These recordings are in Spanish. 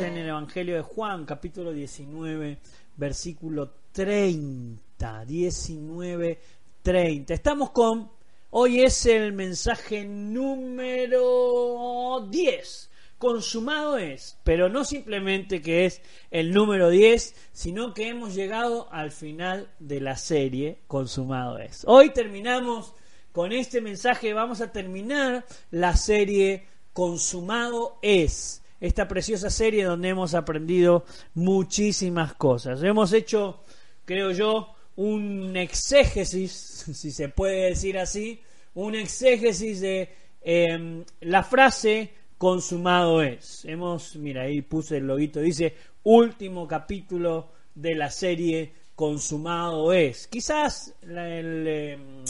en el Evangelio de Juan, capítulo 19, versículo 30. 19, 30. Estamos con, hoy es el mensaje número 10. Consumado es, pero no simplemente que es el número 10, sino que hemos llegado al final de la serie Consumado es. Hoy terminamos con este mensaje, vamos a terminar la serie Consumado es esta preciosa serie donde hemos aprendido muchísimas cosas. Hemos hecho, creo yo, un exégesis, si se puede decir así, un exégesis de em, la frase consumado es. Hemos, mira, ahí puse el loguito, dice último capítulo de la serie consumado es. Quizás em,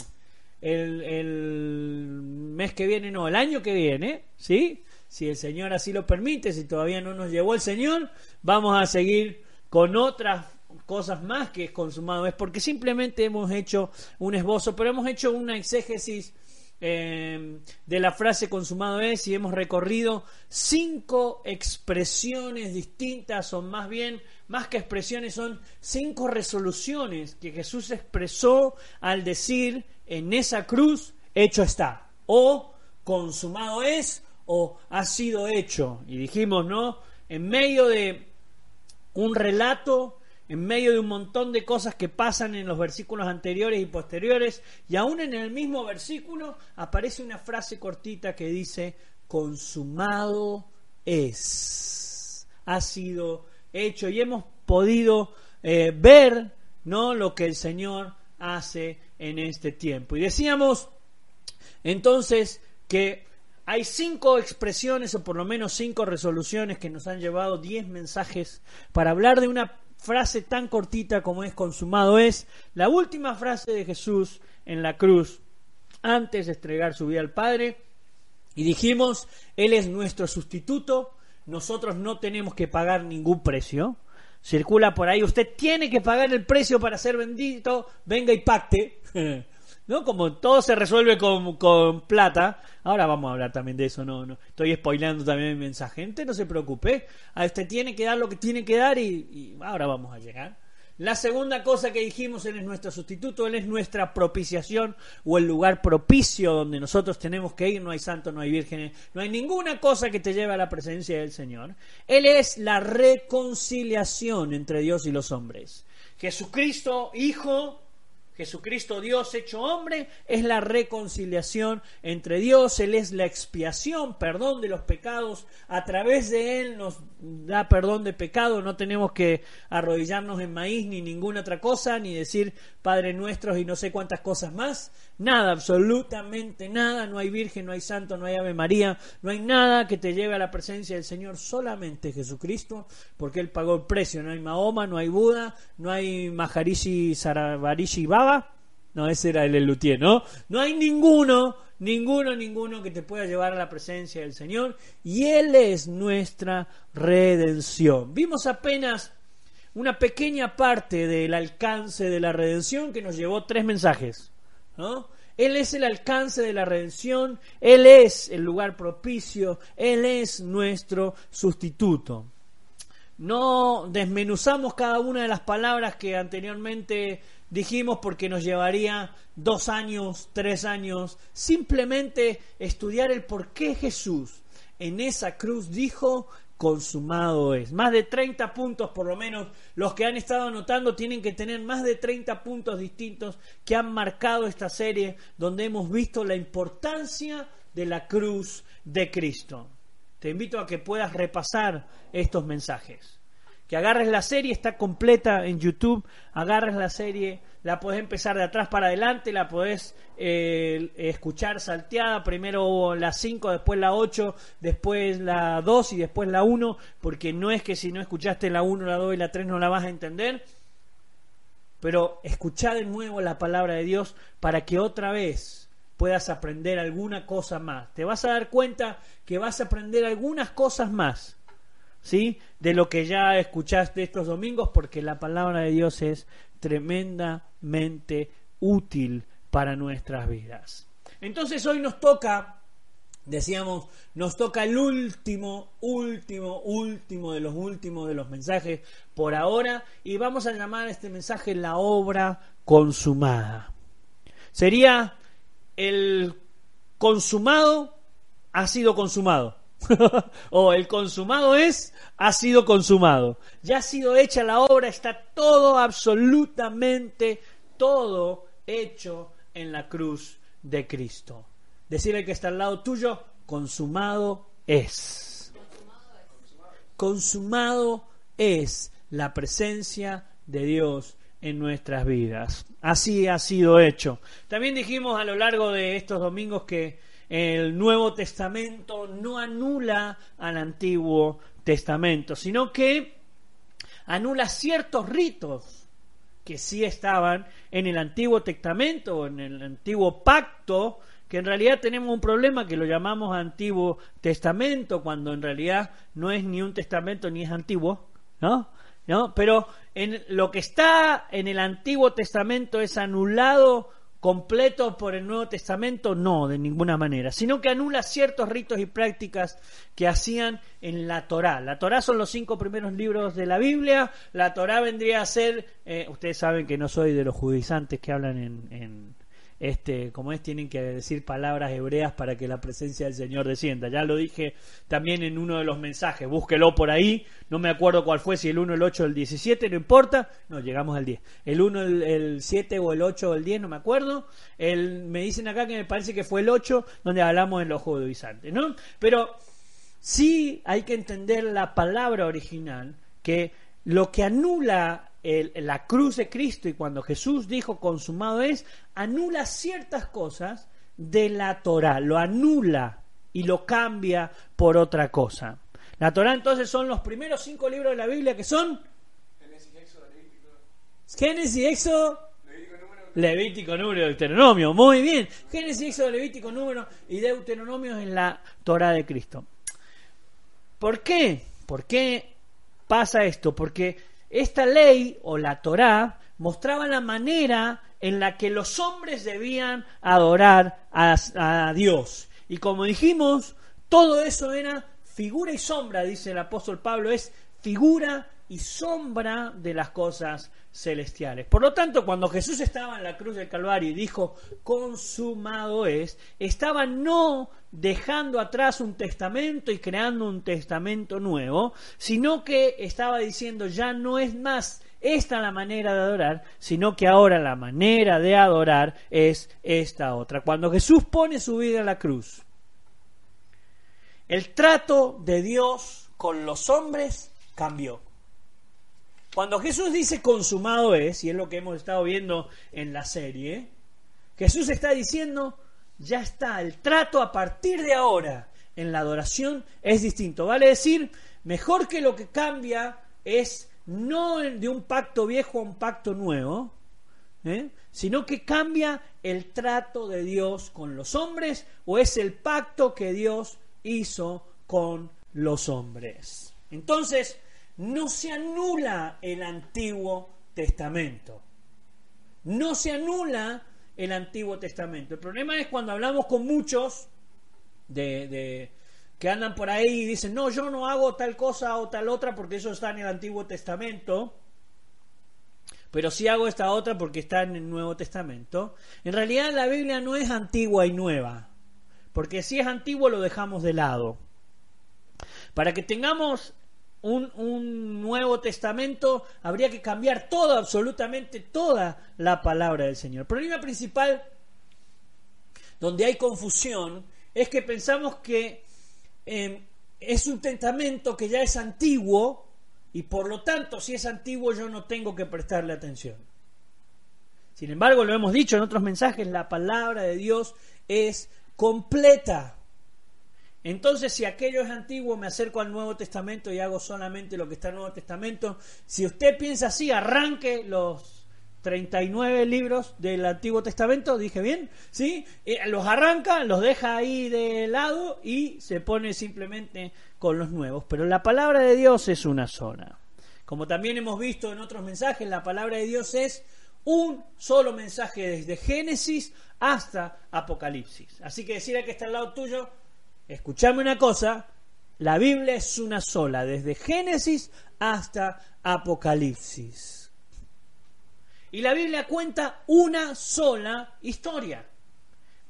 el, el mes que viene, no, el año que viene, ¿sí? Si el Señor así lo permite, si todavía no nos llevó el Señor, vamos a seguir con otras cosas más que es consumado. Es porque simplemente hemos hecho un esbozo, pero hemos hecho una exégesis eh, de la frase consumado es y hemos recorrido cinco expresiones distintas, o más bien, más que expresiones, son cinco resoluciones que Jesús expresó al decir en esa cruz, hecho está, o consumado es, o ha sido hecho. Y dijimos, ¿no? En medio de un relato, en medio de un montón de cosas que pasan en los versículos anteriores y posteriores, y aún en el mismo versículo aparece una frase cortita que dice, consumado es, ha sido hecho, y hemos podido eh, ver, ¿no? Lo que el Señor hace en este tiempo. Y decíamos entonces que hay cinco expresiones o por lo menos cinco resoluciones que nos han llevado diez mensajes para hablar de una frase tan cortita como es consumado. Es la última frase de Jesús en la cruz antes de entregar su vida al Padre. Y dijimos, Él es nuestro sustituto, nosotros no tenemos que pagar ningún precio. Circula por ahí, usted tiene que pagar el precio para ser bendito, venga y pacte. ¿no? Como todo se resuelve con, con, plata, ahora vamos a hablar también de eso, no, no, estoy spoilando también mi mensaje, gente, no se preocupe, a usted tiene que dar lo que tiene que dar y, y ahora vamos a llegar. La segunda cosa que dijimos, Él es nuestro sustituto, Él es nuestra propiciación o el lugar propicio donde nosotros tenemos que ir. No hay santos, no hay vírgenes, no hay ninguna cosa que te lleve a la presencia del Señor. Él es la reconciliación entre Dios y los hombres. Jesucristo, Hijo, Jesucristo Dios hecho hombre es la reconciliación entre Dios, Él es la expiación, perdón de los pecados, a través de Él nos da perdón de pecado, no tenemos que arrodillarnos en maíz ni ninguna otra cosa, ni decir Padre nuestros y no sé cuántas cosas más, nada, absolutamente nada, no hay Virgen, no hay Santo, no hay Ave María, no hay nada que te lleve a la presencia del Señor, solamente Jesucristo, porque Él pagó el precio, no hay Mahoma, no hay Buda, no hay Maharishi Sarabarishi Baba, no, ese era el Lutier, ¿no? No hay ninguno, ninguno, ninguno que te pueda llevar a la presencia del Señor y Él es nuestra redención. Vimos apenas una pequeña parte del alcance de la redención que nos llevó tres mensajes. Él es el alcance de la redención, Él es el lugar propicio, Él es nuestro sustituto. No desmenuzamos cada una de las palabras que anteriormente dijimos porque nos llevaría dos años, tres años, simplemente estudiar el por qué Jesús en esa cruz dijo, consumado es. Más de 30 puntos, por lo menos los que han estado anotando tienen que tener más de 30 puntos distintos que han marcado esta serie donde hemos visto la importancia de la cruz de Cristo. Te invito a que puedas repasar estos mensajes. Que agarres la serie, está completa en YouTube, agarres la serie, la podés empezar de atrás para adelante, la podés eh, escuchar salteada, primero la 5, después la 8, después la 2 y después la 1, porque no es que si no escuchaste la 1, la 2 y la 3 no la vas a entender, pero escucha de nuevo la palabra de Dios para que otra vez puedas aprender alguna cosa más. Te vas a dar cuenta que vas a aprender algunas cosas más, ¿sí? De lo que ya escuchaste estos domingos, porque la palabra de Dios es tremendamente útil para nuestras vidas. Entonces hoy nos toca, decíamos, nos toca el último, último, último de los últimos de los mensajes por ahora y vamos a llamar a este mensaje la obra consumada. Sería el consumado ha sido consumado. o el consumado es, ha sido consumado. Ya ha sido hecha la obra, está todo, absolutamente todo hecho en la cruz de Cristo. Decirle que está al lado tuyo, consumado es. Consumado es la presencia de Dios en nuestras vidas. Así ha sido hecho. También dijimos a lo largo de estos domingos que el Nuevo Testamento no anula al Antiguo Testamento, sino que anula ciertos ritos que sí estaban en el Antiguo Testamento, en el Antiguo Pacto, que en realidad tenemos un problema que lo llamamos Antiguo Testamento, cuando en realidad no es ni un testamento ni es antiguo, ¿no? ¿No? Pero en lo que está en el Antiguo Testamento es anulado completo por el Nuevo Testamento, no, de ninguna manera, sino que anula ciertos ritos y prácticas que hacían en la Torá. La Torá son los cinco primeros libros de la Biblia, la Torá vendría a ser, eh, ustedes saben que no soy de los judizantes que hablan en este, como es, tienen que decir palabras hebreas para que la presencia del Señor descienda. Ya lo dije también en uno de los mensajes, búsquelo por ahí, no me acuerdo cuál fue, si el 1, el 8 o el 17, no importa, no, llegamos al 10. El 1, el, 7 o el 8 o el 10, no me acuerdo. El, me dicen acá que me parece que fue el 8 donde hablamos en los judaizantes, ¿no? Pero sí hay que entender la palabra original, que lo que anula la cruz de Cristo y cuando Jesús dijo consumado es, anula ciertas cosas de la Torah, lo anula y lo cambia por otra cosa. La Torah entonces son los primeros cinco libros de la Biblia que son Génesis, Éxodo, Levítico, Génesis, Éxodo, Levítico, Número, Deuteronomio. Muy bien. Génesis, Éxodo, Levítico, Número y Deuteronomio en la Torah de Cristo. ¿Por qué? ¿Por qué pasa esto? Porque esta ley o la Torá mostraba la manera en la que los hombres debían adorar a, Dios. Y como dijimos, todo eso era figura y sombra, dice el apóstol Pablo, es figura y sombra de las cosas celestiales. Por lo tanto, cuando Jesús estaba en la cruz del Calvario y dijo, consumado es, estaba no dejando atrás un testamento y creando un testamento nuevo, sino que estaba diciendo, ya no es más esta la manera de adorar, sino que ahora la manera de adorar es esta otra. Cuando Jesús pone su vida en la cruz, el trato de Dios con los hombres cambió. Cuando Jesús dice consumado es, y es lo que hemos estado viendo en la serie, Jesús está diciendo, ya está, el trato a partir de ahora en la adoración es distinto. Vale decir, mejor que lo que cambia es no de un pacto viejo a un pacto nuevo, ¿eh? sino que cambia el trato de Dios con los hombres o es el pacto que Dios hizo con los hombres. Entonces, no se anula el Antiguo Testamento. No se anula el Antiguo Testamento. El problema es cuando hablamos con muchos de, que andan por ahí y dicen, no, yo no hago tal cosa o tal otra porque eso está en el Antiguo Testamento, pero sí hago esta otra porque está en el Nuevo Testamento. En realidad la Biblia no es antigua y nueva, porque si es antiguo lo dejamos de lado. Para que tengamos un, un, Nuevo Testamento, habría que cambiar todo, absolutamente toda la palabra del Señor. El problema principal, donde hay confusión, es que pensamos que eh, es un testamento que ya es antiguo y por lo tanto, si es antiguo, yo no tengo que prestarle atención. Sin embargo, lo hemos dicho en otros mensajes, la palabra de Dios es completa. Entonces, si aquello es antiguo, me acerco al Nuevo Testamento y hago solamente lo que está en el Nuevo Testamento. Si usted piensa así, arranque los 39 libros del Antiguo Testamento, dije bien, ¿sí? Eh, los arranca, los deja ahí de lado y se pone simplemente con los nuevos. Pero la palabra de Dios es una sola. Como también hemos visto en otros mensajes, la palabra de Dios es un solo mensaje desde Génesis hasta Apocalipsis. Así que decir a que está al lado tuyo, escuchame una cosa, la Biblia es una sola, desde Génesis hasta Apocalipsis. Y la Biblia cuenta una sola historia.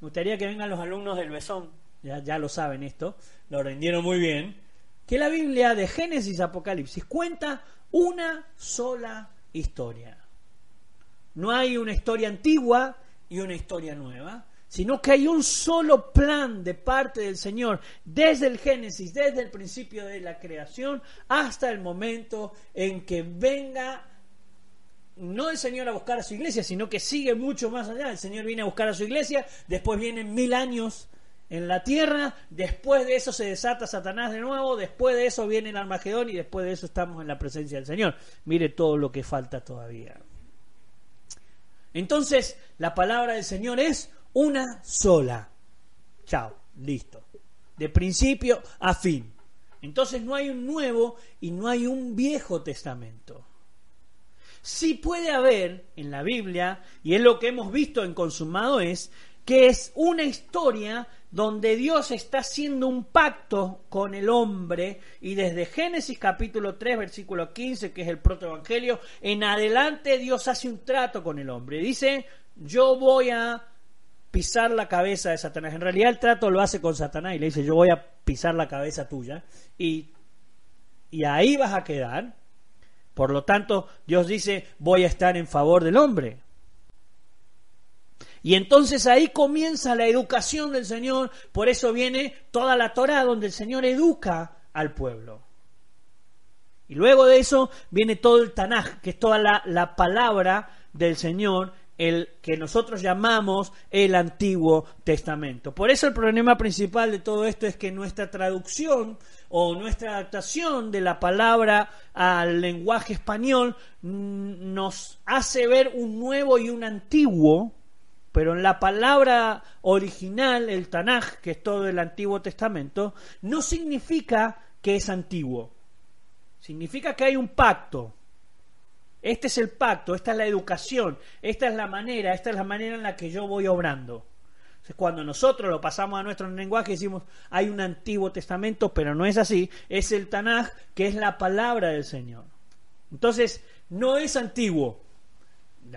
Me gustaría que vengan los alumnos del Besón, ya, ya lo saben esto, lo rendieron muy bien, que la Biblia de Génesis a Apocalipsis cuenta una sola historia. No hay una historia antigua y una historia nueva, sino que hay un solo plan de parte del Señor, desde el Génesis, desde el principio de la creación, hasta el momento en que venga no el Señor a buscar a su iglesia, sino que sigue mucho más allá. El Señor viene a buscar a su iglesia, después vienen mil años en la tierra, después de eso se desata Satanás de nuevo, después de eso viene el Armagedón y después de eso estamos en la presencia del Señor. Mire todo lo que falta todavía. Entonces, la palabra del Señor es una sola. Chao, listo. De principio a fin. Entonces no hay un nuevo y no hay un viejo testamento. Sí puede haber en la Biblia, y es lo que hemos visto en Consumado, es que es una historia donde Dios está haciendo un pacto con el hombre y desde Génesis capítulo 3 versículo 15, que es el protoevangelio, en adelante Dios hace un trato con el hombre. Dice, yo voy a pisar la cabeza de Satanás. En realidad el trato lo hace con Satanás y le dice, yo voy a pisar la cabeza tuya y, y ahí vas a quedar. Por lo tanto, Dios dice, voy a estar en favor del hombre. Y entonces ahí comienza la educación del Señor, por eso viene toda la Torah donde el Señor educa al pueblo. Y luego de eso viene todo el Tanaj, que es toda la, la palabra del Señor, el que nosotros llamamos el Antiguo Testamento. Por eso el problema principal de todo esto es que nuestra traducción o nuestra adaptación de la palabra al lenguaje español mm, nos hace ver un nuevo y un antiguo pero en la palabra original, el Tanaj, que es todo el Antiguo Testamento, no significa que es antiguo. Significa que hay un pacto. Este es el pacto, esta es la educación, esta es la manera, esta es la manera en la que yo voy obrando. Entonces, cuando nosotros lo pasamos a nuestro lenguaje decimos hay un Antiguo Testamento, pero no es así, es el Tanaj, que es la palabra del Señor. Entonces, no es antiguo,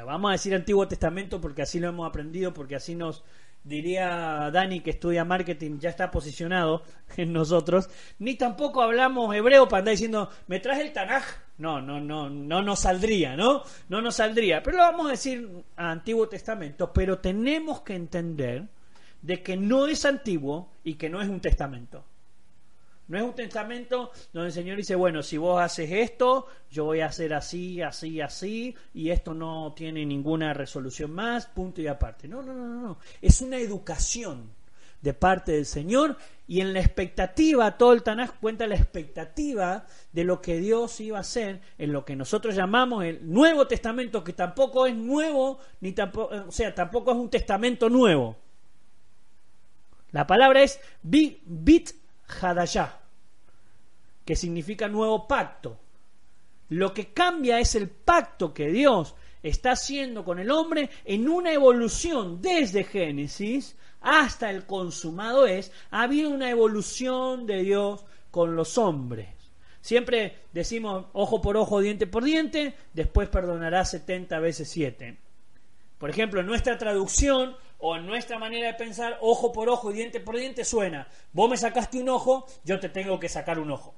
vamos a decir Antiguo Testamento porque así lo hemos aprendido, porque así nos diría Dani que estudia marketing, ya está posicionado en nosotros, ni tampoco hablamos hebreo para andar diciendo, me traes el Tanaj. No, no, no, no nos saldría, ¿no? No nos saldría. Pero lo vamos a decir a Antiguo Testamento, pero tenemos que entender de que no es antiguo y que no es un testamento. No es un testamento donde el Señor dice, bueno, si vos haces esto, yo voy a hacer así, así, así, y esto no tiene ninguna resolución más, punto y aparte. No, no, no, no. Es una educación de parte del Señor y en la expectativa, todo el Tanaj cuenta la expectativa de lo que Dios iba a hacer en lo que nosotros llamamos el Nuevo Testamento, que tampoco es nuevo, ni tampoco, o sea, tampoco es un testamento nuevo. La palabra es bit Hadashah, que significa nuevo pacto. Lo que cambia es el pacto que Dios está haciendo con el hombre en una evolución desde Génesis hasta el consumado es, ha habido una evolución de Dios con los hombres. Siempre decimos ojo por ojo, diente por diente, después perdonará 70 veces 7. Por ejemplo, en nuestra traducción o en nuestra manera de pensar, ojo por ojo y diente por diente suena, vos me sacaste un ojo, yo te tengo que sacar un ojo.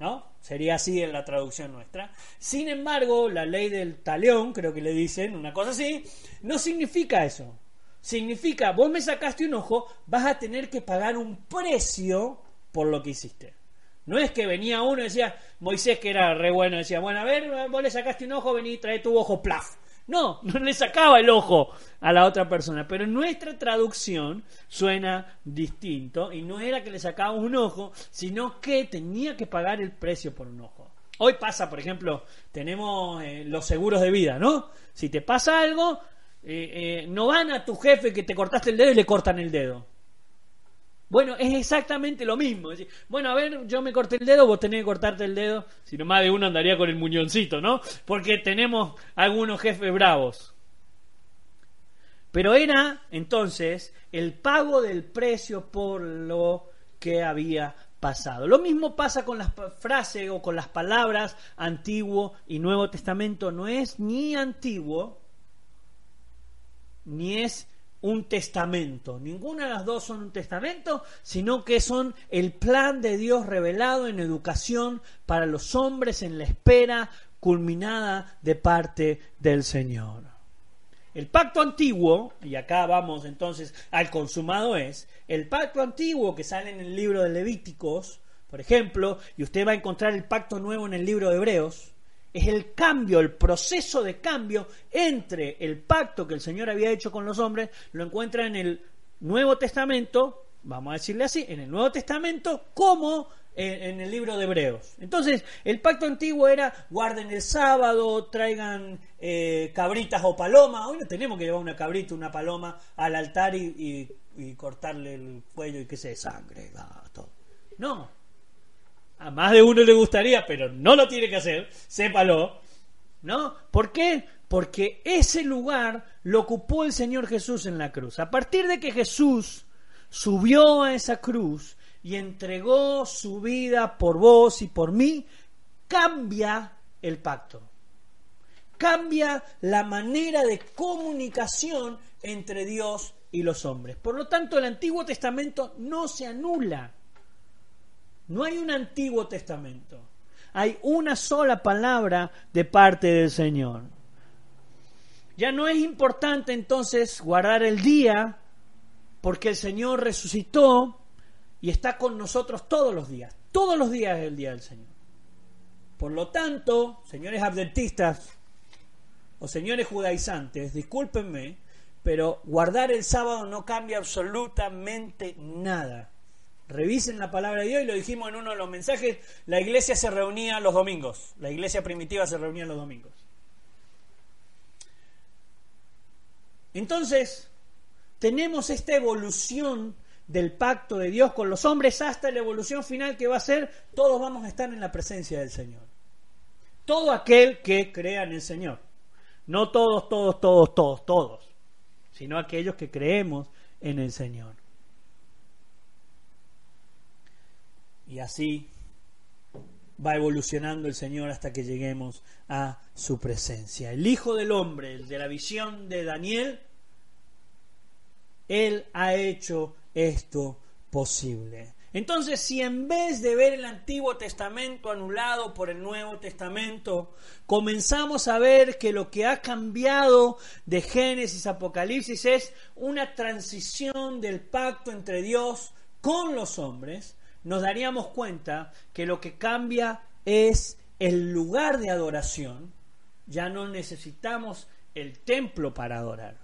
¿No? Sería así en la traducción nuestra. Sin embargo, la ley del talión, creo que le dicen, una cosa así, no significa eso. Significa, vos me sacaste un ojo, vas a tener que pagar un precio por lo que hiciste. No es que venía uno y decía, Moisés que era re bueno, decía, bueno, a ver, vos le sacaste un ojo, vení, trae tu ojo, plaf. No, no le sacaba el ojo a la otra persona, pero nuestra traducción suena distinto y no era que le sacaba un ojo, sino que tenía que pagar el precio por un ojo. Hoy pasa, por ejemplo, tenemos eh, los seguros de vida, ¿no? Si te pasa algo, eh, eh, no van a tu jefe que te cortaste el dedo y le cortan el dedo. Bueno, es exactamente lo mismo. bueno, a ver, yo me corté el dedo, vos tenés que cortarte el dedo. Si no, más de uno andaría con el muñoncito, ¿no? Porque tenemos algunos jefes bravos. Pero era entonces el pago del precio por lo que había pasado. Lo mismo pasa con las frases o con las palabras Antiguo y Nuevo Testamento. No es ni antiguo ni es un testamento. Ninguna de las dos son un testamento, sino que son el plan de Dios revelado en educación para los hombres en la espera culminada de parte del Señor. El pacto antiguo, y acá vamos entonces al consumado es, el pacto antiguo que sale en el libro de Levíticos, por ejemplo, y usted va a encontrar el pacto nuevo en el libro de Hebreos, es el cambio, el proceso de cambio entre el pacto que el Señor había hecho con los hombres, lo encuentra en el Nuevo Testamento, vamos a decirle así, en el Nuevo Testamento como en, el libro de Hebreos. Entonces, el pacto antiguo era guarden el sábado, traigan eh, cabritas o palomas. Hoy no tenemos que llevar una cabrita, una paloma al altar y, cortarle el cuello y que se sangre. todo. No, a más de uno le gustaría, pero no lo tiene que hacer, sépalo. ¿No? ¿Por qué? Porque ese lugar lo ocupó el Señor Jesús en la cruz. A partir de que Jesús subió a esa cruz y entregó su vida por vos y por mí, cambia el pacto. Cambia la manera de comunicación entre Dios y los hombres. Por lo tanto, el Antiguo Testamento no se anula no hay un Antiguo Testamento. Hay una sola palabra de parte del Señor. Ya no es importante entonces guardar el día porque el Señor resucitó y está con nosotros todos los días. Todos los días es el día del Señor. Por lo tanto, señores adventistas o señores judaizantes, discúlpenme, pero guardar el sábado no cambia absolutamente nada. Revisen la palabra de Dios y lo dijimos en uno de los mensajes, la iglesia se reunía los domingos, la iglesia primitiva se reunía los domingos. Entonces, tenemos esta evolución del pacto de Dios con los hombres hasta la evolución final que va a ser, todos vamos a estar en la presencia del Señor. Todo aquel que crea en el Señor. No todos, todos, todos, todos, todos, sino aquellos que creemos en el Señor. Y así va evolucionando el Señor hasta que lleguemos a su presencia. El Hijo del Hombre, el de la visión de Daniel, Él ha hecho esto posible. Entonces, si en vez de ver el Antiguo Testamento anulado por el Nuevo Testamento, comenzamos a ver que lo que ha cambiado de Génesis a Apocalipsis es una transición del pacto entre Dios con los hombres, nos daríamos cuenta que lo que cambia es el lugar de adoración. Ya no necesitamos el templo para adorar.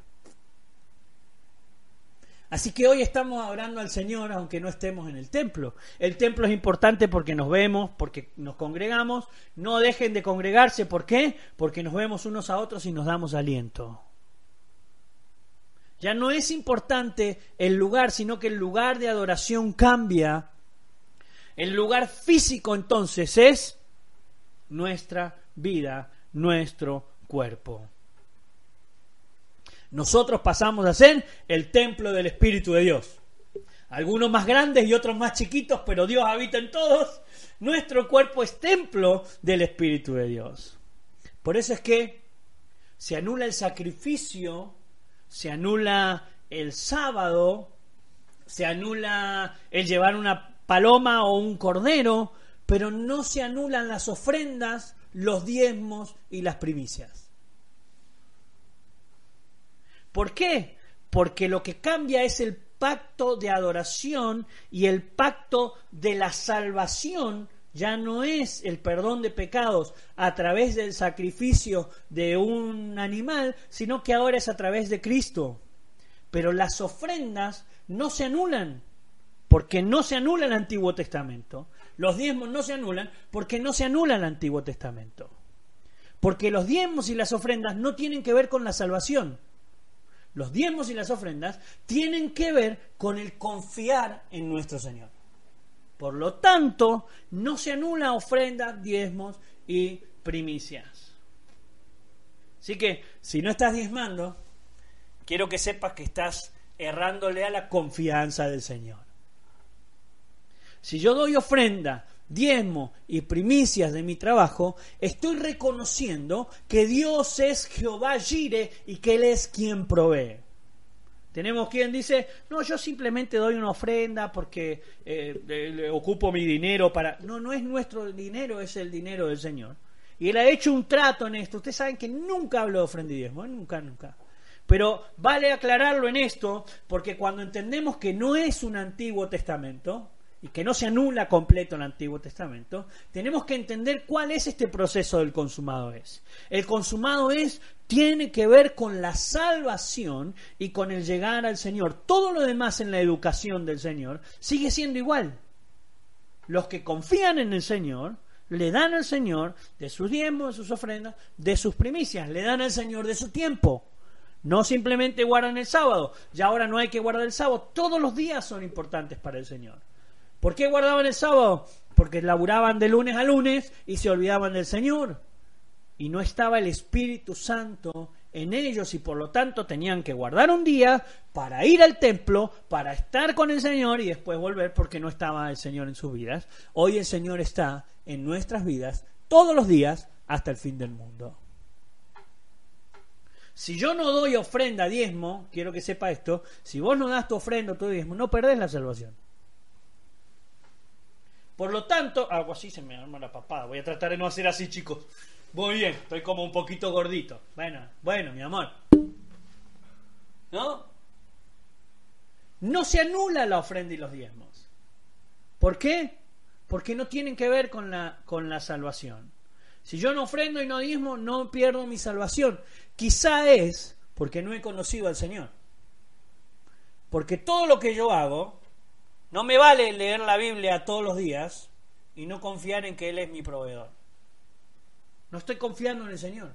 Así que hoy estamos adorando al Señor aunque no estemos en el templo. El templo es importante porque nos vemos, porque nos congregamos. No dejen de congregarse. ¿Por qué? Porque nos vemos unos a otros y nos damos aliento. Ya no es importante el lugar, sino que el lugar de adoración cambia el lugar físico entonces es nuestra vida, nuestro cuerpo. Nosotros pasamos a ser el templo del Espíritu de Dios. Algunos más grandes y otros más chiquitos, pero Dios habita en todos. Nuestro cuerpo es templo del Espíritu de Dios. Por eso es que se anula el sacrificio, se anula el sábado, se anula el llevar una paloma o un cordero, pero no se anulan las ofrendas, los diezmos y las primicias. ¿Por qué? Porque lo que cambia es el pacto de adoración y el pacto de la salvación ya no es el perdón de pecados a través del sacrificio de un animal, sino que ahora es a través de Cristo. Pero las ofrendas no se anulan, porque no se anula el Antiguo Testamento. Los diezmos no se anulan porque no se anula el Antiguo Testamento. Porque los diezmos y las ofrendas no tienen que ver con la salvación. Los diezmos y las ofrendas tienen que ver con el confiar en nuestro Señor. Por lo tanto, no se anula ofrendas, diezmos y primicias. Así que, si no estás diezmando, quiero que sepas que estás errándole a la confianza del Señor. Si yo doy ofrenda, diezmo y primicias de mi trabajo, estoy reconociendo que Dios es Jehová Jire y que Él es quien provee. Tenemos quien dice, no, yo simplemente doy una ofrenda porque eh, ocupo mi dinero para... No, no es nuestro dinero, es el dinero del Señor. Y Él ha hecho un trato en esto. Ustedes saben que nunca hablo de ofrenda y diezmo, ¿eh? nunca, nunca. Pero vale aclararlo en esto, porque cuando entendemos que no es un Antiguo Testamento, que no se anula completo el Antiguo Testamento, tenemos que entender cuál es este proceso del consumado es. El consumado es tiene que ver con la salvación y con el llegar al Señor. Todo lo demás en la educación del Señor sigue siendo igual. Los que confían en el Señor le dan al Señor de sus diezmos, de sus ofrendas, de sus primicias, le dan al Señor de su tiempo. No simplemente guardan el sábado, ya ahora no hay que guardar el sábado, todos los días son importantes para el Señor. ¿Por qué guardaban el sábado? Porque laburaban de lunes a lunes y se olvidaban del Señor. Y no estaba el Espíritu Santo en ellos y por lo tanto tenían que guardar un día para ir al templo, para estar con el Señor y después volver porque no estaba el Señor en sus vidas. Hoy el Señor está en nuestras vidas todos los días hasta el fin del mundo. Si yo no doy ofrenda, diezmo, quiero que sepa esto, si vos no das tu ofrenda tu diezmo, no perdés la salvación. Por lo tanto, algo así se me arma la papada. Voy a tratar de no hacer así, chicos. Muy bien, estoy como un poquito gordito. Bueno, bueno, mi amor. ¿No? No se anula la ofrenda y los diezmos. ¿Por qué? Porque no tienen que ver con la, con la salvación. Si yo no ofrendo y no diezmo, no pierdo mi salvación. Quizá es porque no he conocido al Señor. Porque todo lo que yo hago no me vale leer la Biblia todos los días y no confiar en que Él es mi proveedor. No estoy confiando en el Señor.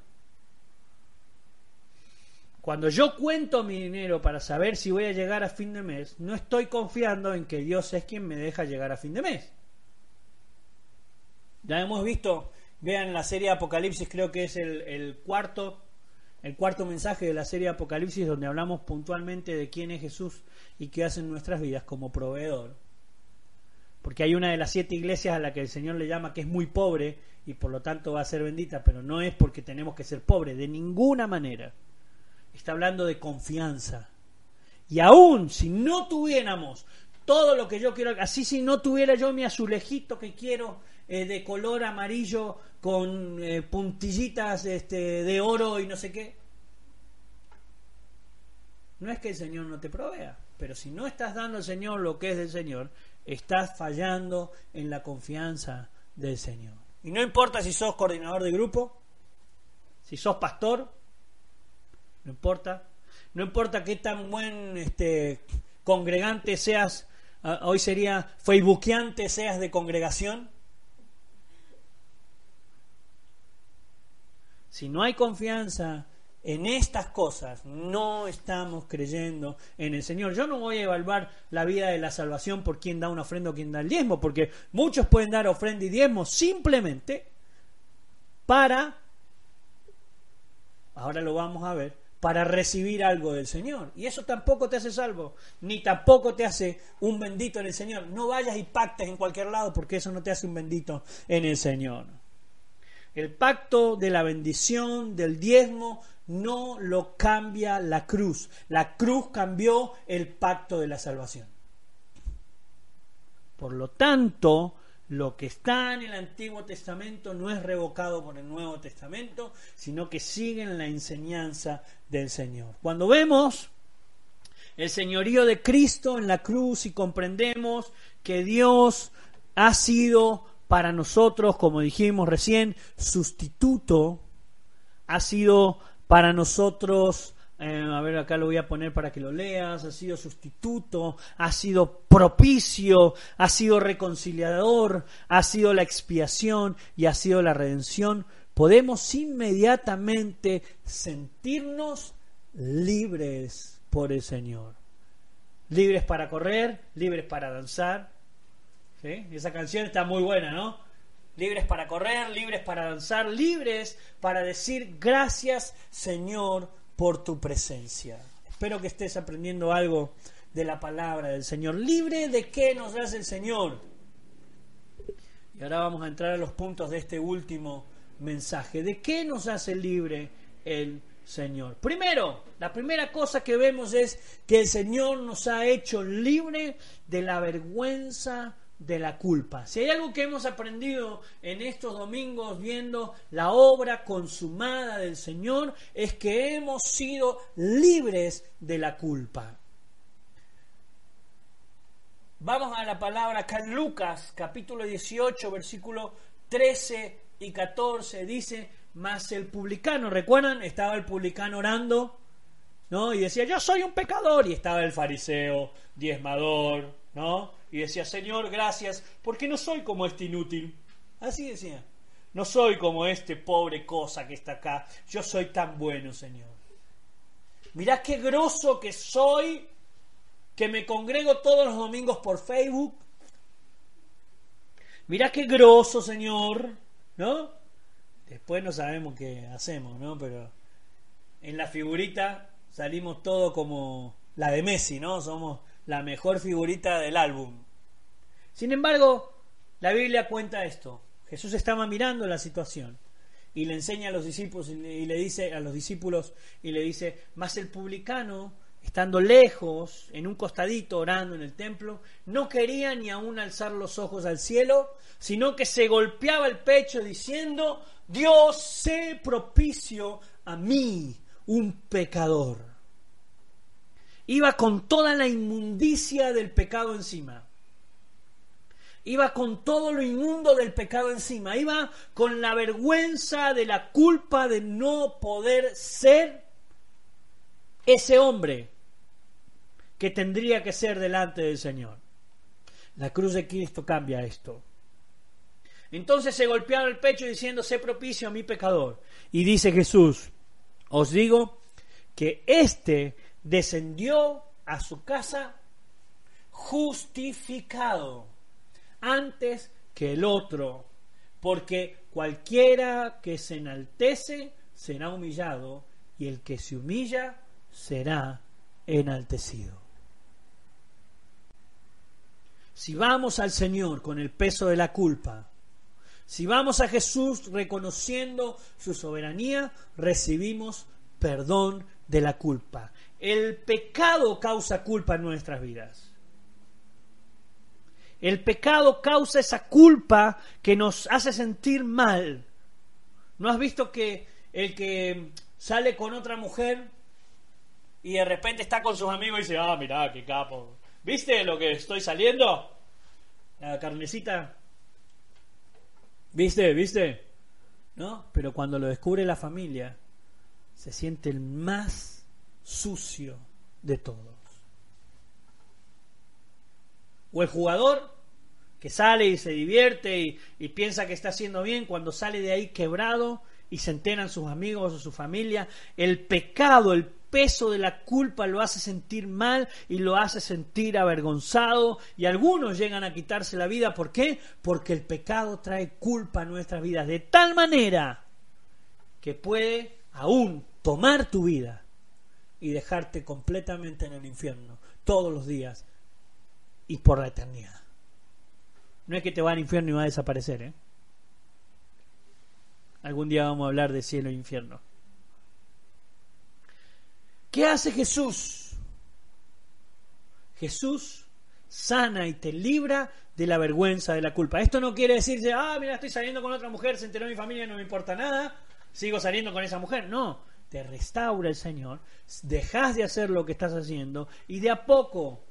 Cuando yo cuento mi dinero para saber si voy a llegar a fin de mes, no estoy confiando en que Dios es quien me deja llegar a fin de mes. Ya hemos visto, vean la serie Apocalipsis, creo que es el, el cuarto el cuarto mensaje de la serie Apocalipsis, donde hablamos puntualmente de quién es Jesús y qué hace en nuestras vidas como proveedor. Porque hay una de las siete iglesias a la que el Señor le llama que es muy pobre y por lo tanto va a ser bendita, pero no es porque tenemos que ser pobres, de ninguna manera. Está hablando de confianza. Y aún si no tuviéramos todo lo que yo quiero, así si no tuviera yo mi azulejito que quiero eh, de color amarillo con eh, puntillitas este, de oro y no sé qué. No es que el Señor no te provea, pero si no estás dando al Señor lo que es del Señor, estás fallando en la confianza del Señor. Y no importa si sos coordinador de grupo, si sos pastor, no importa. No importa qué tan buen este, congregante seas, ah, hoy sería facebookiante seas de congregación, Si no hay confianza en estas cosas, no estamos creyendo en el Señor. Yo no voy a evaluar la vida de la salvación por quién da una ofrenda o quién da el diezmo, porque muchos pueden dar ofrenda y diezmo simplemente para, ahora lo vamos a ver, para recibir algo del Señor. Y eso tampoco te hace salvo, ni tampoco te hace un bendito en el Señor. No vayas y pactes en cualquier lado porque eso no te hace un bendito en el Señor. El pacto de la bendición, del diezmo, no lo cambia la cruz. La cruz cambió el pacto de la salvación. Por lo tanto, lo que está en el Antiguo Testamento no es revocado por el Nuevo Testamento, sino que sigue en la enseñanza del Señor. Cuando vemos el señorío de Cristo en la cruz y comprendemos que Dios ha sido para nosotros, como dijimos recién, sustituto, ha sido para nosotros, eh, a ver, acá lo voy a poner para que lo leas, ha sido sustituto, ha sido propicio, ha sido reconciliador, ha sido la expiación y ha sido la redención, podemos inmediatamente sentirnos libres por el Señor. Libres para correr, libres para danzar, esa canción está muy buena, ¿no? Libres para correr, libres para danzar, libres para decir gracias Señor por tu presencia. Espero que estés aprendiendo algo de la palabra del Señor. ¿Libre de qué nos hace el Señor? Y ahora vamos a entrar a los puntos de este último mensaje. ¿De qué nos hace libre el Señor? Primero, la primera cosa que vemos es que el Señor nos ha hecho libre de la vergüenza de la culpa. Si hay algo que hemos aprendido en estos domingos viendo la obra consumada del Señor, es que hemos sido libres de la culpa. Vamos a la palabra acá en Lucas, capítulo 18, versículo 13 y 14. Dice, mas el publicano, ¿recuerdan? Estaba el publicano orando, ¿no? Y decía, yo soy un pecador. Y estaba el fariseo, diezmador, ¿no? Y decía, Señor, gracias, porque no soy como este inútil. Así decía, no soy como este pobre cosa que está acá, yo soy tan bueno, Señor. Mirá qué groso que soy, que me congrego todos los domingos por Facebook. Mirá qué groso, Señor, ¿no? Después no sabemos qué hacemos, ¿no? Pero en la figurita salimos todo como la de Messi, ¿no? Somos la mejor figurita del álbum. Sin embargo, la Biblia cuenta esto. Jesús estaba mirando la situación y le enseña a los discípulos y le dice a los discípulos y le dice, "Mas el publicano, estando lejos, en un costadito orando en el templo, no quería ni aún alzar los ojos al cielo, sino que se golpeaba el pecho diciendo, Dios, sé propicio a mí, un pecador iba con toda la inmundicia del pecado encima. Iba con todo lo inmundo del pecado encima. Iba con la vergüenza de la culpa de no poder ser ese hombre que tendría que ser delante del Señor. La cruz de Cristo cambia esto. Entonces se golpeaba el pecho diciendo, sé propicio a mi pecador. Y dice Jesús, os digo que este descendió a su casa justificado antes que el otro, porque cualquiera que se enaltece será humillado y el que se humilla será enaltecido. Si vamos al Señor con el peso de la culpa, si vamos a Jesús reconociendo su soberanía, recibimos perdón de la culpa. El pecado causa culpa en nuestras vidas. El pecado causa esa culpa que nos hace sentir mal. ¿No has visto que el que sale con otra mujer y de repente está con sus amigos y dice, ah, mira, qué capo. ¿Viste lo que estoy saliendo? La carnecita. ¿Viste? ¿Viste? ¿No? Pero cuando lo descubre la familia, se siente el más sucio de todos. O el jugador que sale y se divierte y, piensa que está haciendo bien cuando sale de ahí quebrado y se enteran sus amigos o su familia. El pecado, el peso de la culpa lo hace sentir mal y lo hace sentir avergonzado y algunos llegan a quitarse la vida. ¿Por qué? Porque el pecado trae culpa a nuestras vidas de tal manera que puede aún tomar tu vida y dejarte completamente en el infierno todos los días y por la eternidad. No es que te va al infierno y va a desaparecer, ¿eh? Algún día vamos a hablar de cielo e infierno. ¿Qué hace Jesús? Jesús sana y te libra de la vergüenza, de la culpa. Esto no quiere decir, ah, mira, estoy saliendo con otra mujer, se enteró mi familia, no me importa nada, sigo saliendo con esa mujer. No, te restaura el Señor, dejas de hacer lo que estás haciendo y de a poco,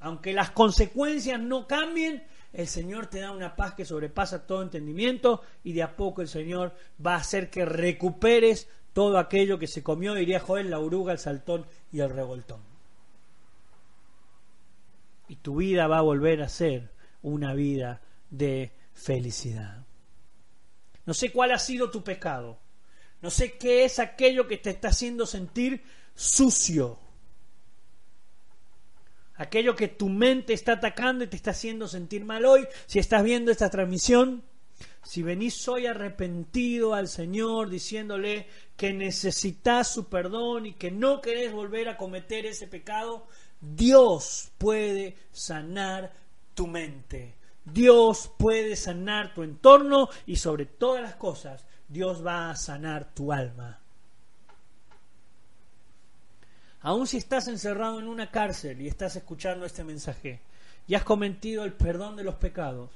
aunque las consecuencias no cambien, el Señor te da una paz que sobrepasa todo entendimiento y de a poco el Señor va a hacer que recuperes todo aquello que se comió, diría Joel, la oruga, el saltón y el revoltón. Y tu vida va a volver a ser una vida de felicidad. No sé cuál ha sido tu pecado. No sé qué es aquello que te está haciendo sentir sucio. Aquello que tu mente está atacando y te está haciendo sentir mal hoy. Si estás viendo esta transmisión, si venís hoy arrepentido al Señor diciéndole que necesitas su perdón y que no querés volver a cometer ese pecado, Dios puede sanar tu mente. Dios puede sanar tu entorno y sobre todas las cosas, Dios va a sanar tu alma. Aun si estás encerrado en una cárcel y estás escuchando este mensaje y has cometido el perdón de los pecados,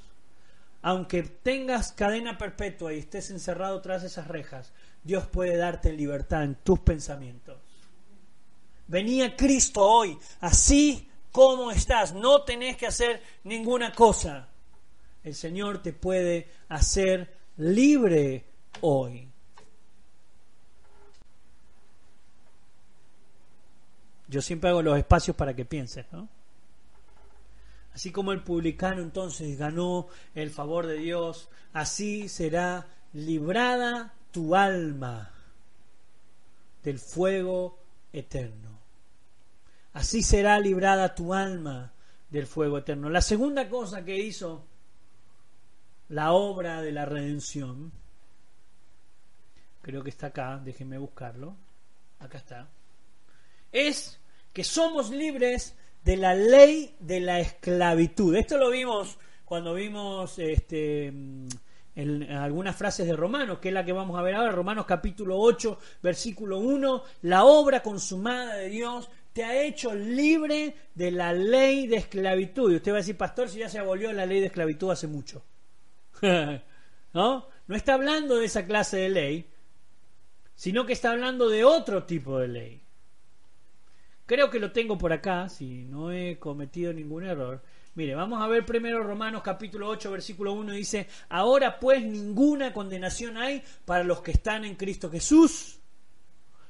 aunque tengas cadena perpetua y estés encerrado tras esas rejas, Dios puede darte libertad en tus pensamientos. Venía Cristo hoy, así como estás, no tenés que hacer ninguna cosa. El Señor te puede hacer libre hoy. Yo siempre hago los espacios para que pienses, ¿no? Así como el publicano entonces ganó el favor de Dios, así será librada tu alma del fuego eterno. Así será librada tu alma del fuego eterno. La segunda cosa que hizo la obra de la redención, creo que está acá, déjenme buscarlo, acá está, es que somos libres de la ley de la esclavitud. Esto lo vimos cuando vimos este, en algunas frases de Romanos, que es la que vamos a ver ahora, Romanos capítulo 8, versículo 1, la obra consumada de Dios te ha hecho libre de la ley de esclavitud. Y usted va a decir, pastor, si ya se abolió la ley de esclavitud hace mucho. ¿No? No está hablando de esa clase de ley, sino que está hablando de otro tipo de ley. Creo que lo tengo por acá, si no he cometido ningún error. Mire, vamos a ver primero Romanos capítulo 8, versículo 1, dice, ahora pues ninguna condenación hay para los que están en Cristo Jesús,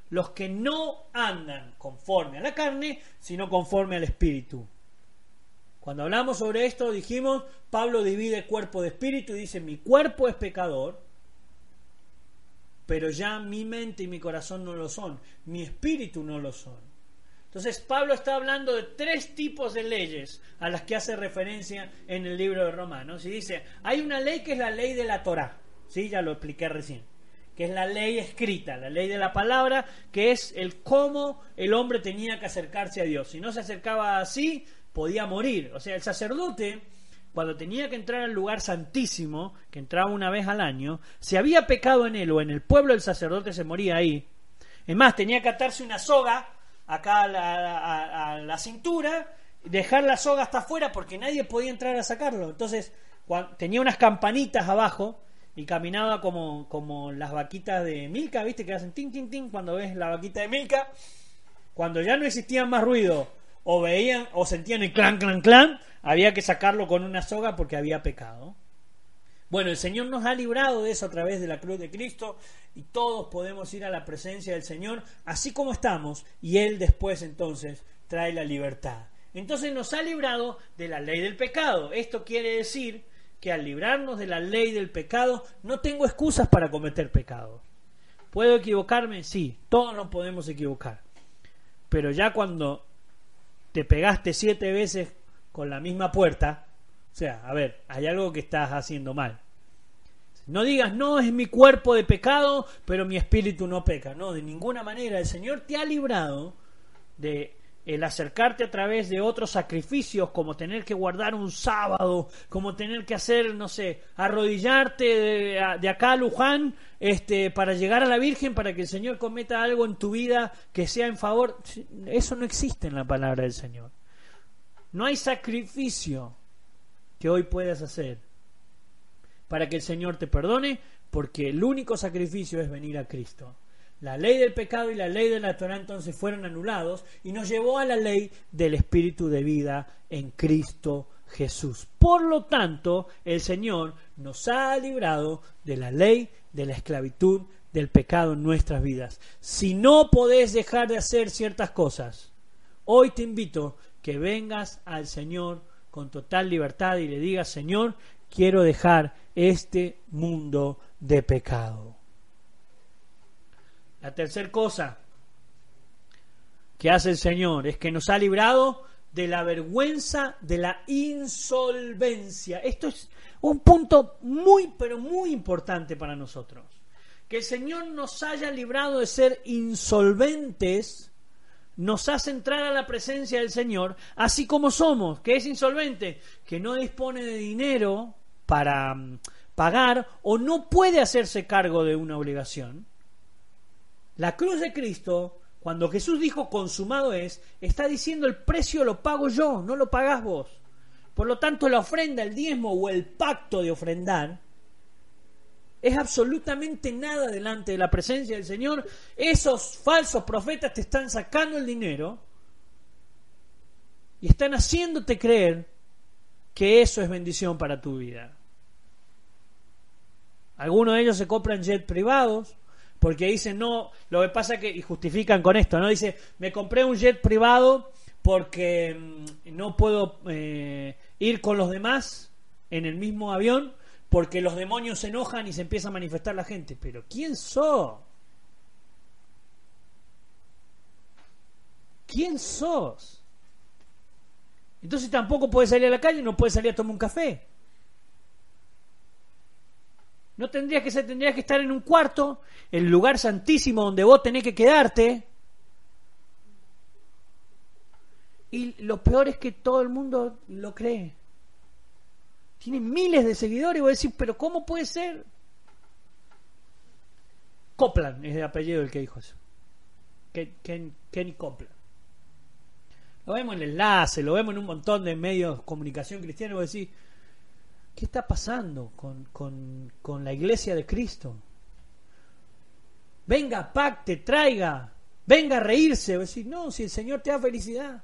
los que no andan conforme a la carne, sino conforme al Espíritu. Cuando hablamos sobre esto dijimos, Pablo divide cuerpo de espíritu y dice, mi cuerpo es pecador, pero ya mi mente y mi corazón no lo son, mi espíritu no lo son. Entonces Pablo está hablando de tres tipos de leyes a las que hace referencia en el libro de Romanos. Y dice, hay una ley que es la ley de la Torah, ¿sí? ya lo expliqué recién, que es la ley escrita, la ley de la palabra, que es el cómo el hombre tenía que acercarse a Dios. Si no se acercaba así, podía morir. O sea, el sacerdote, cuando tenía que entrar al lugar santísimo, que entraba una vez al año, si había pecado en él o en el pueblo, el sacerdote se moría ahí. Es más, tenía que atarse una soga acá a la, cintura, dejar la soga hasta afuera porque nadie podía entrar a sacarlo. Entonces tenía unas campanitas abajo y caminaba como, como las vaquitas de Milka, ¿viste? Que hacen tin, tin, tin cuando ves la vaquita de Milka. Cuando ya no existía más ruido o veían o sentían el clan, clan, clan, había que sacarlo con una soga porque había pecado. Bueno, el Señor nos ha librado de eso a través de la cruz de Cristo y todos podemos ir a la presencia del Señor así como estamos y Él después entonces trae la libertad. Entonces nos ha librado de la ley del pecado. Esto quiere decir que al librarnos de la ley del pecado no tengo excusas para cometer pecado. ¿Puedo equivocarme? Sí, todos nos podemos equivocar. Pero ya cuando te pegaste siete veces con la misma puerta, o sea, a ver, hay algo que estás haciendo mal. No digas, no, es mi cuerpo de pecado, pero mi espíritu no peca. No, de ninguna manera. El Señor te ha librado de el acercarte a través de otros sacrificios, como tener que guardar un sábado, como tener que hacer, no sé, arrodillarte de, acá a Luján este, para llegar a la Virgen, para que el Señor cometa algo en tu vida que sea en favor. Eso no existe en la palabra del Señor. No hay sacrificio que hoy puedas hacer para que el Señor te perdone, porque el único sacrificio es venir a Cristo. La ley del pecado y la ley de la Torah entonces fueron anulados y nos llevó a la ley del espíritu de vida en Cristo Jesús. Por lo tanto, el Señor nos ha librado de la ley de la esclavitud del pecado en nuestras vidas. Si no podés dejar de hacer ciertas cosas, hoy te invito que vengas al Señor con total libertad y le digas, Señor, quiero dejar este mundo de pecado. La tercera cosa que hace el Señor es que nos ha librado de la vergüenza de la insolvencia. Esto es un punto muy, pero muy importante para nosotros. Que el Señor nos haya librado de ser insolventes nos hace entrar a la presencia del Señor así como somos, que es insolvente, que no dispone de dinero para mm, pagar o no puede hacerse cargo de una obligación. La cruz de Cristo, cuando Jesús dijo consumado es, está diciendo el precio lo pago yo, no lo pagás vos. Por lo tanto, la ofrenda, el diezmo o el pacto de ofrendar es absolutamente nada delante de la presencia del Señor. Esos falsos profetas te están sacando el dinero y están haciéndote creer que eso es bendición para tu vida. Algunos de ellos se compran jet privados, porque dicen, no, lo que pasa que, y justifican con esto, ¿no? Dice, me compré un jet privado porque mm, no puedo eh, ir con los demás en el mismo avión porque los demonios se enojan y se empieza a manifestar la gente. Pero ¿quién sos? ¿Quién sos? Entonces tampoco puedes salir a la calle, no puedes salir a tomar un café. No tendrías que ser, que estar en un cuarto, el lugar santísimo donde vos tenés que quedarte. Y lo peor es que todo el mundo lo cree. Tiene miles de seguidores y vos decís, pero ¿cómo puede ser? Copland es el apellido del que dijo eso. Kenny Copland. Lo vemos en el enlace, lo vemos en un montón de medios de comunicación cristiana y vos decís, ¿Qué está pasando con, la iglesia de Cristo? Venga, pacte, traiga, venga a reírse. Decir, no, si el Señor te da felicidad.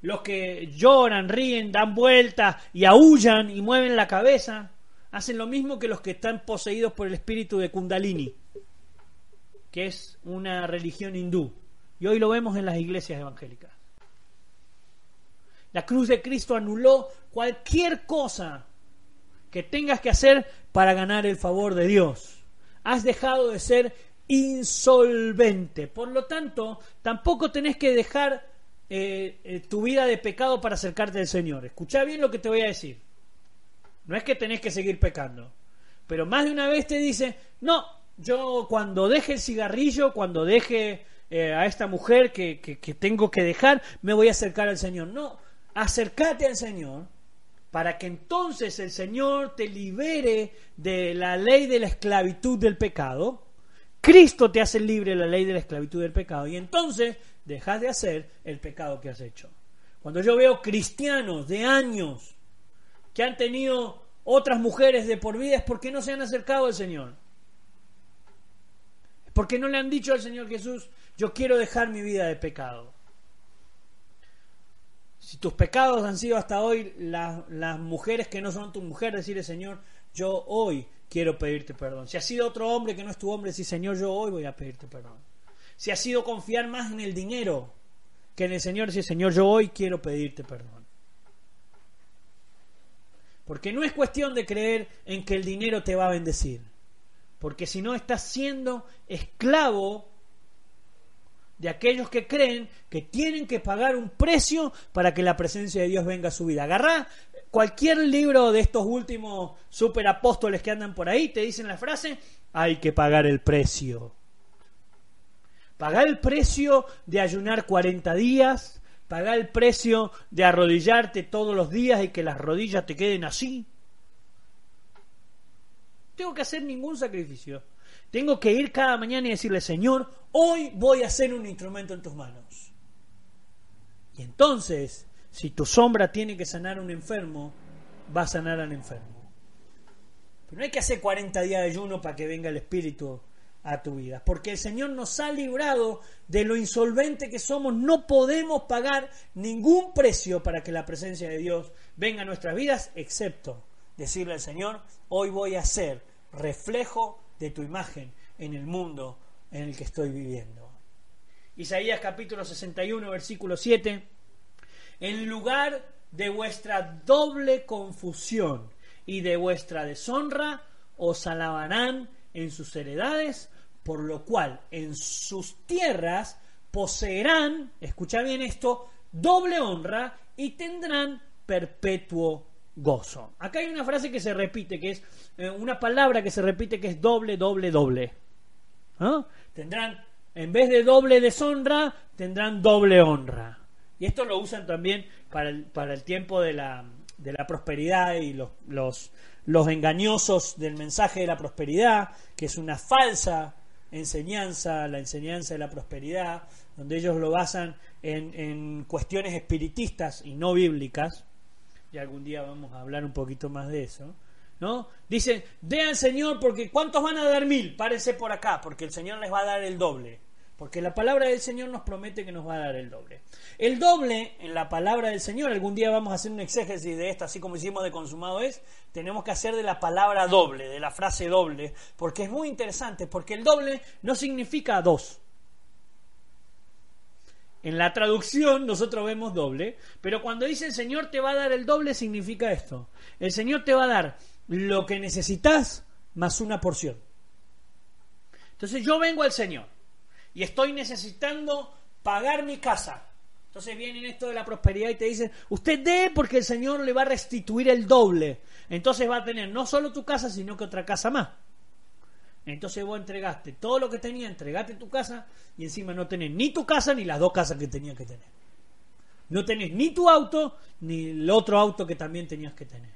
Los que lloran, ríen, dan vueltas y aullan y mueven la cabeza, hacen lo mismo que los que están poseídos por el espíritu de Kundalini, que es una religión hindú. Y hoy lo vemos en las iglesias evangélicas. La cruz de Cristo anuló cualquier cosa que tengas que hacer para ganar el favor de Dios. Has dejado de ser insolvente. Por lo tanto, tampoco tenés que dejar eh, eh, tu vida de pecado para acercarte al Señor. Escucha bien lo que te voy a decir. No es que tenés que seguir pecando. Pero más de una vez te dice, no, yo cuando deje el cigarrillo, cuando deje eh, a esta mujer que, que tengo que dejar, me voy a acercar al Señor. No, acércate al Señor para que entonces el Señor te libere de la ley de la esclavitud del pecado. Cristo te hace libre de la ley de la esclavitud del pecado y entonces dejas de hacer el pecado que has hecho. Cuando yo veo cristianos de años que han tenido otras mujeres de por vida es porque no se han acercado al Señor. Porque no le han dicho al Señor Jesús, yo quiero dejar mi vida de pecado. Si tus pecados han sido hasta hoy las mujeres que no son tu mujer, decirle Señor, yo hoy quiero pedirte perdón. Si ha sido otro hombre que no es tu hombre, decir Señor, yo hoy voy a pedirte perdón. Si ha sido confiar más en el dinero que en el Señor, decir Señor, yo hoy quiero pedirte perdón. Porque no es cuestión de creer en que el dinero te va a bendecir. Porque si no estás siendo esclavo de aquellos que creen que tienen que pagar un precio para que la presencia de Dios venga a su vida. Agarrá cualquier libro de estos últimos superapóstoles que andan por ahí, te dicen la frase, hay que pagar el precio. Pagá el precio de ayunar 40 días, pagá el precio de arrodillarte todos los días y que las rodillas te queden así. Tengo que hacer ningún sacrificio. Tengo que ir cada mañana y decirle, Señor, hoy voy a ser un instrumento en tus manos. Y entonces, si tu sombra tiene que sanar a un enfermo, va a sanar al enfermo. Pero no hay que hacer 40 días de ayuno para que venga el Espíritu a tu vida. Porque el Señor nos ha librado de lo insolvente que somos. No podemos pagar ningún precio para que la presencia de Dios venga a nuestras vidas, excepto decirle al Señor, hoy voy a ser reflejo de tu imagen en el mundo en el que estoy viviendo. Isaías capítulo 61, versículo 7. En lugar de vuestra doble confusión y de vuestra deshonra, os alabarán en sus heredades, por lo cual en sus tierras poseerán, escucha bien esto, doble honra y tendrán perpetuo gozo. Acá hay una frase que se repite, que es eh, una palabra que se repite que es doble, doble, doble. Tendrán, en vez de doble deshonra, tendrán doble honra. Y esto lo usan también para el, para el tiempo de la, de la prosperidad y los, los, los engañosos del mensaje de la prosperidad, que es una falsa enseñanza, la enseñanza de la prosperidad, donde ellos lo basan en, en cuestiones espiritistas y no bíblicas, y algún día vamos a hablar un poquito más de eso, ¿no? Dicen, dé al Señor porque ¿cuántos van a dar mil? Párense por acá, porque el Señor les va a dar el doble. Porque la palabra del Señor nos promete que nos va a dar el doble. El doble en la palabra del Señor, algún día vamos a hacer un exégesis de esto, así como hicimos de consumado es, tenemos que hacer de la palabra doble, de la frase doble, porque es muy interesante, porque el doble no significa dos. En la traducción nosotros vemos doble, pero cuando dice el Señor te va a dar el doble significa esto. El Señor te va a dar lo que necesitas más una porción. Entonces yo vengo al Señor y estoy necesitando pagar mi casa. Entonces vienen esto de la prosperidad y te dicen, usted dé porque el Señor le va a restituir el doble. Entonces va a tener no solo tu casa, sino que otra casa más. Entonces vos entregaste todo lo que tenía, entregaste tu casa y encima no tenés ni tu casa ni las dos casas que tenías que tener. No tenés ni tu auto ni el otro auto que también tenías que tener.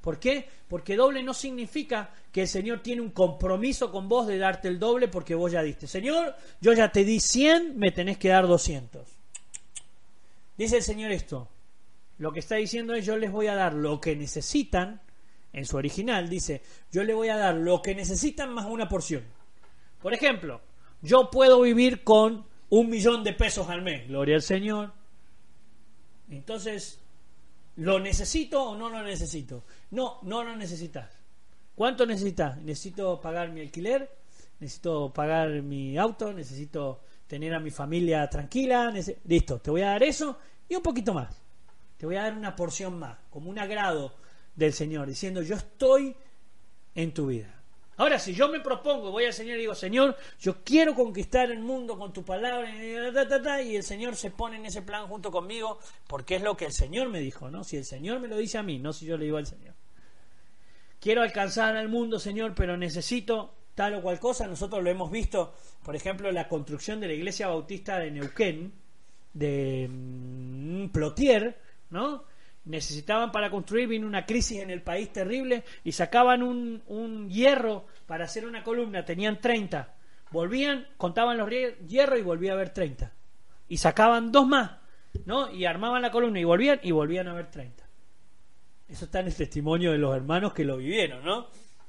¿Por qué? Porque doble no significa que el Señor tiene un compromiso con vos de darte el doble porque vos ya diste. Señor, yo ya te di 100, me tenés que dar 200. Dice el Señor esto. Lo que está diciendo es yo les voy a dar lo que necesitan. En su original dice, yo les voy a dar lo que necesitan más una porción. Por ejemplo, yo puedo vivir con un millón de pesos al mes. Gloria al Señor. Entonces, ¿Lo necesito o no lo necesito? No, no lo necesitas. ¿Cuánto necesitas? Necesito pagar mi alquiler, necesito pagar mi auto, necesito tener a mi familia tranquila. Listo, te voy a dar eso y un poquito más. Te voy a dar una porción más, como un agrado del Señor, diciendo yo estoy en tu vida. Ahora, si yo me propongo, voy al Señor y digo, Señor, yo quiero conquistar el mundo con tu palabra, y el Señor se pone en ese plan junto conmigo, porque es lo que el Señor me dijo, ¿no? Si el Señor me lo dice a mí, no si yo le digo al Señor. Quiero alcanzar al mundo, Señor, pero necesito tal o cual cosa. Nosotros lo hemos visto, por ejemplo, la construcción de la iglesia bautista de Neuquén, de mm, Plotier, ¿no? Necesitaban para construir, vino una crisis en el país terrible y sacaban un, un hierro para hacer una columna, tenían 30, volvían, contaban los hierros y volvía a haber 30. Y sacaban dos más, ¿no? Y armaban la columna y volvían y volvían a haber 30. Eso está en el testimonio de los hermanos que lo vivieron, ¿no?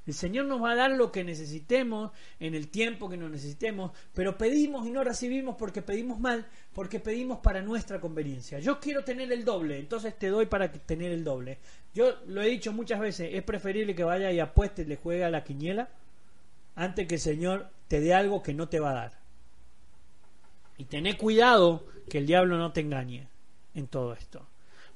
El Señor nos va a dar lo que necesitemos en el tiempo que nos necesitemos, pero pedimos y no recibimos porque pedimos mal, porque pedimos para nuestra conveniencia. Yo quiero tener el doble, entonces te doy para tener el doble. Yo lo he dicho muchas veces, es preferible que vaya y apueste y le juegue a la quiniela antes que el Señor te dé algo que no te va a dar. Y tené cuidado que el diablo no te engañe en todo esto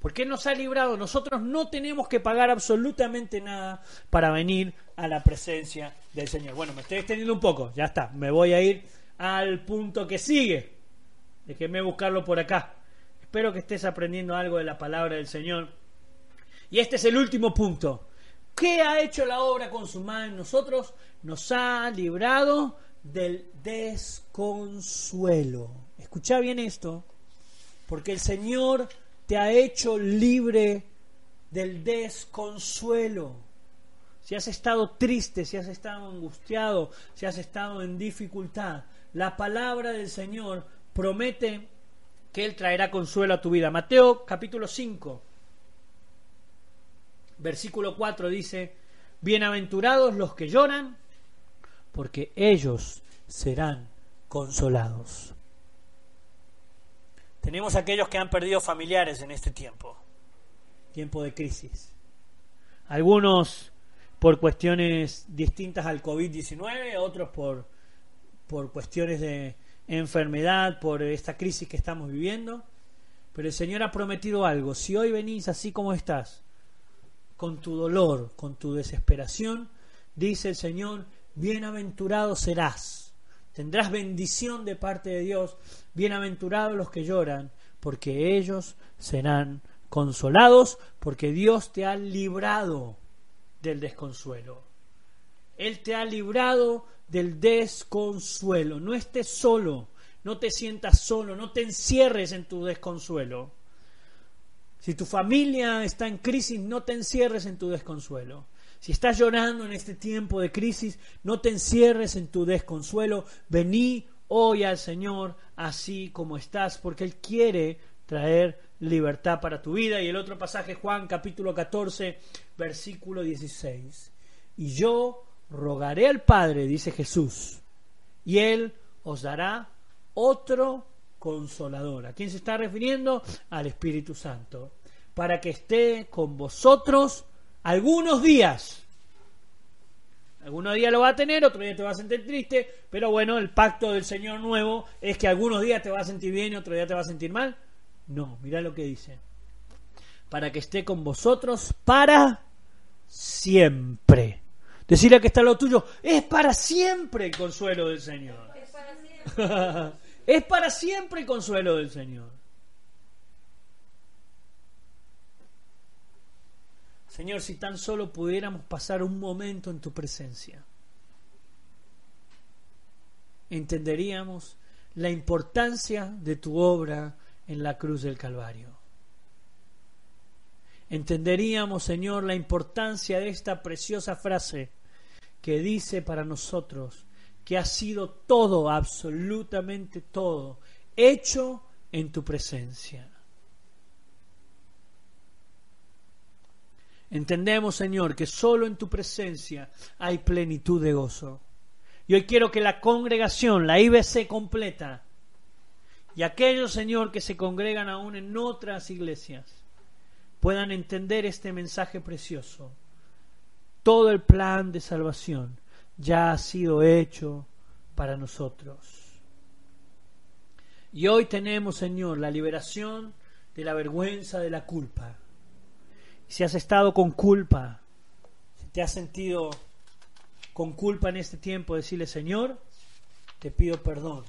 porque nos ha librado. Nosotros no tenemos que pagar absolutamente nada para venir a la presencia del Señor. Bueno, me estoy extendiendo un poco, ya está. Me voy a ir al punto que sigue. Déjeme buscarlo por acá. Espero que estés aprendiendo algo de la palabra del Señor. Y este es el último punto. ¿Qué ha hecho la obra consumada en nosotros? Nos ha librado del desconsuelo. Escucha bien esto, porque el Señor te ha hecho libre del desconsuelo. Si has estado triste, si has estado angustiado, si has estado en dificultad, la palabra del Señor promete que Él traerá consuelo a tu vida. Mateo capítulo 5, versículo 4 dice, Bienaventurados los que lloran, porque ellos serán consolados. Tenemos aquellos que han perdido familiares en este tiempo, tiempo de crisis. Algunos por cuestiones distintas al COVID-19, otros por, por cuestiones de enfermedad, por esta crisis que estamos viviendo. Pero el Señor ha prometido algo. Si hoy venís así como estás, con tu dolor, con tu desesperación, dice el Señor, bienaventurado serás. Tendrás bendición de parte de Dios. Bienaventurados los que lloran, porque ellos serán consolados, porque Dios te ha librado del desconsuelo. Él te ha librado del desconsuelo. No estés solo, no te sientas solo, no te encierres en tu desconsuelo. Si tu familia está en crisis, no te encierres en tu desconsuelo. Si estás llorando en este tiempo de crisis, no te encierres en tu desconsuelo. Vení hoy al Señor así como estás, porque Él quiere traer libertad para tu vida. Y el otro pasaje, Juan capítulo 14, versículo 16. Y yo rogaré al Padre, dice Jesús, y Él os dará otro consolador. ¿A quién se está refiriendo? Al Espíritu Santo. Para que esté con vosotros algunos días. Algunos días lo va a tener, otro día te va a sentir triste, pero bueno, el pacto del Señor nuevo es que algunos días te va a sentir bien y otro día te va a sentir mal. No, mira lo que dice. Para que esté con vosotros para siempre. Decirle que está lo tuyo, es para siempre el consuelo del Señor. Es para siempre, es para siempre el consuelo del Señor. Señor, si tan solo pudiéramos pasar un momento en tu presencia, entenderíamos la importancia de tu obra en la cruz del Calvario. Entenderíamos, Señor, la importancia de esta preciosa frase que dice para nosotros que ha sido todo, absolutamente todo, hecho en tu presencia. Entendemos, Señor, que solo en tu presencia hay plenitud de gozo. Y hoy quiero que la congregación, la IBC completa, y aquellos, Señor, que se congregan aún en otras iglesias puedan entender este mensaje precioso. Todo el plan de salvación ya ha sido hecho para nosotros. Y hoy tenemos, Señor, la liberación de la vergüenza de la culpa. Si has estado con culpa, si te has sentido con culpa en este tiempo, decirle, Señor, te pido perdón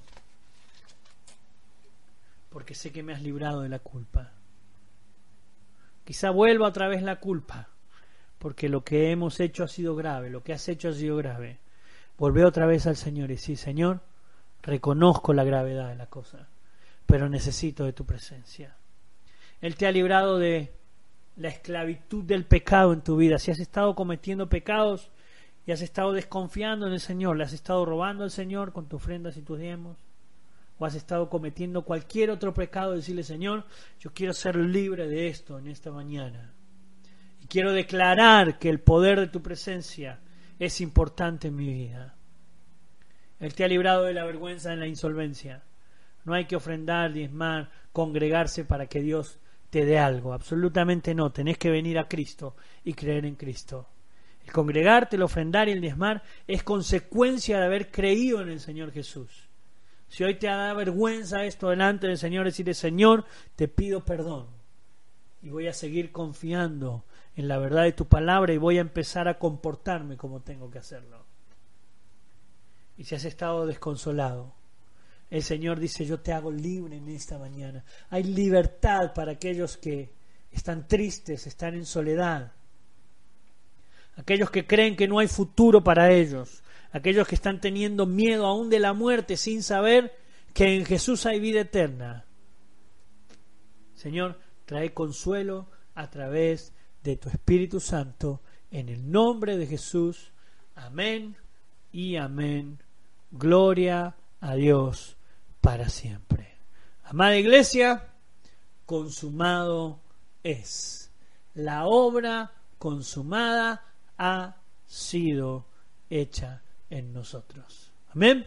porque sé que me has librado de la culpa. Quizá vuelva otra vez la culpa, porque lo que hemos hecho ha sido grave, lo que has hecho ha sido grave. Volvé otra vez al Señor y sí, Señor, reconozco la gravedad de la cosa, pero necesito de tu presencia. Él te ha librado de la esclavitud del pecado en tu vida. Si has estado cometiendo pecados y has estado desconfiando en el Señor, le has estado robando al Señor con tus ofrendas y tus diezmos, o has estado cometiendo cualquier otro pecado, decirle, Señor, yo quiero ser libre de esto en esta mañana. Y quiero declarar que el poder de tu presencia es importante en mi vida. Él te ha librado de la vergüenza en la insolvencia. No hay que ofrendar, diezmar, congregarse para que Dios dé algo. Absolutamente no. Tenés que venir a Cristo y creer en Cristo. El congregarte, el ofrendar y el diezmar es consecuencia de haber creído en el Señor Jesús. Si hoy te da vergüenza esto delante del Señor, decirle, Señor, te pido perdón. Y voy a seguir confiando en la verdad de tu palabra y voy a empezar a comportarme como tengo que hacerlo. Y si has estado desconsolado, el Señor dice, yo te hago libre en esta mañana. Hay libertad para aquellos que están tristes, están en soledad. Aquellos que creen que no hay futuro para ellos aquellos que están teniendo miedo aún de la muerte sin saber que en Jesús hay vida eterna. Señor, trae consuelo a través de tu Espíritu Santo en el nombre de Jesús. Amén y amén. Gloria a Dios para siempre. Amada iglesia, consumado es. La obra consumada ha sido hecha en nosotros. Amén.